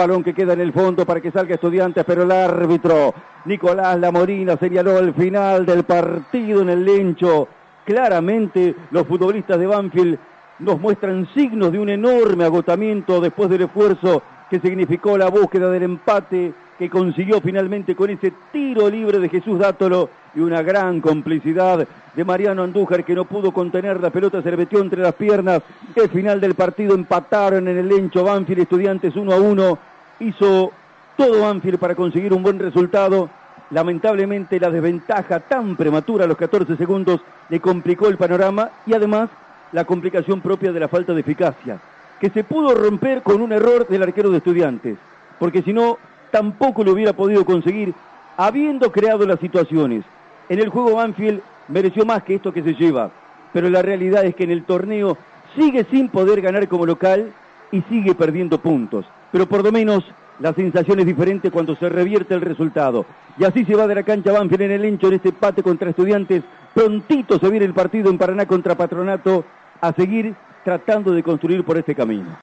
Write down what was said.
balón que queda en el fondo para que salga estudiantes, pero el árbitro Nicolás Lamorina señaló al final del partido en el lencho. Claramente los futbolistas de Banfield nos muestran signos de un enorme agotamiento después del esfuerzo que significó la búsqueda del empate que consiguió finalmente con ese tiro libre de Jesús Dátolo y una gran complicidad de Mariano Andújar que no pudo contener la pelota, se le metió entre las piernas. El final del partido empataron en el lencho Banfield Estudiantes 1 a 1. Hizo todo Banfield para conseguir un buen resultado. Lamentablemente la desventaja tan prematura a los 14 segundos le complicó el panorama y además la complicación propia de la falta de eficacia, que se pudo romper con un error del arquero de estudiantes, porque si no tampoco lo hubiera podido conseguir habiendo creado las situaciones. En el juego Banfield mereció más que esto que se lleva, pero la realidad es que en el torneo sigue sin poder ganar como local y sigue perdiendo puntos. Pero por lo menos la sensación es diferente cuando se revierte el resultado. Y así se va de la cancha Banfield en el hincho en este empate contra estudiantes. Prontito se viene el partido en Paraná contra Patronato a seguir tratando de construir por este camino.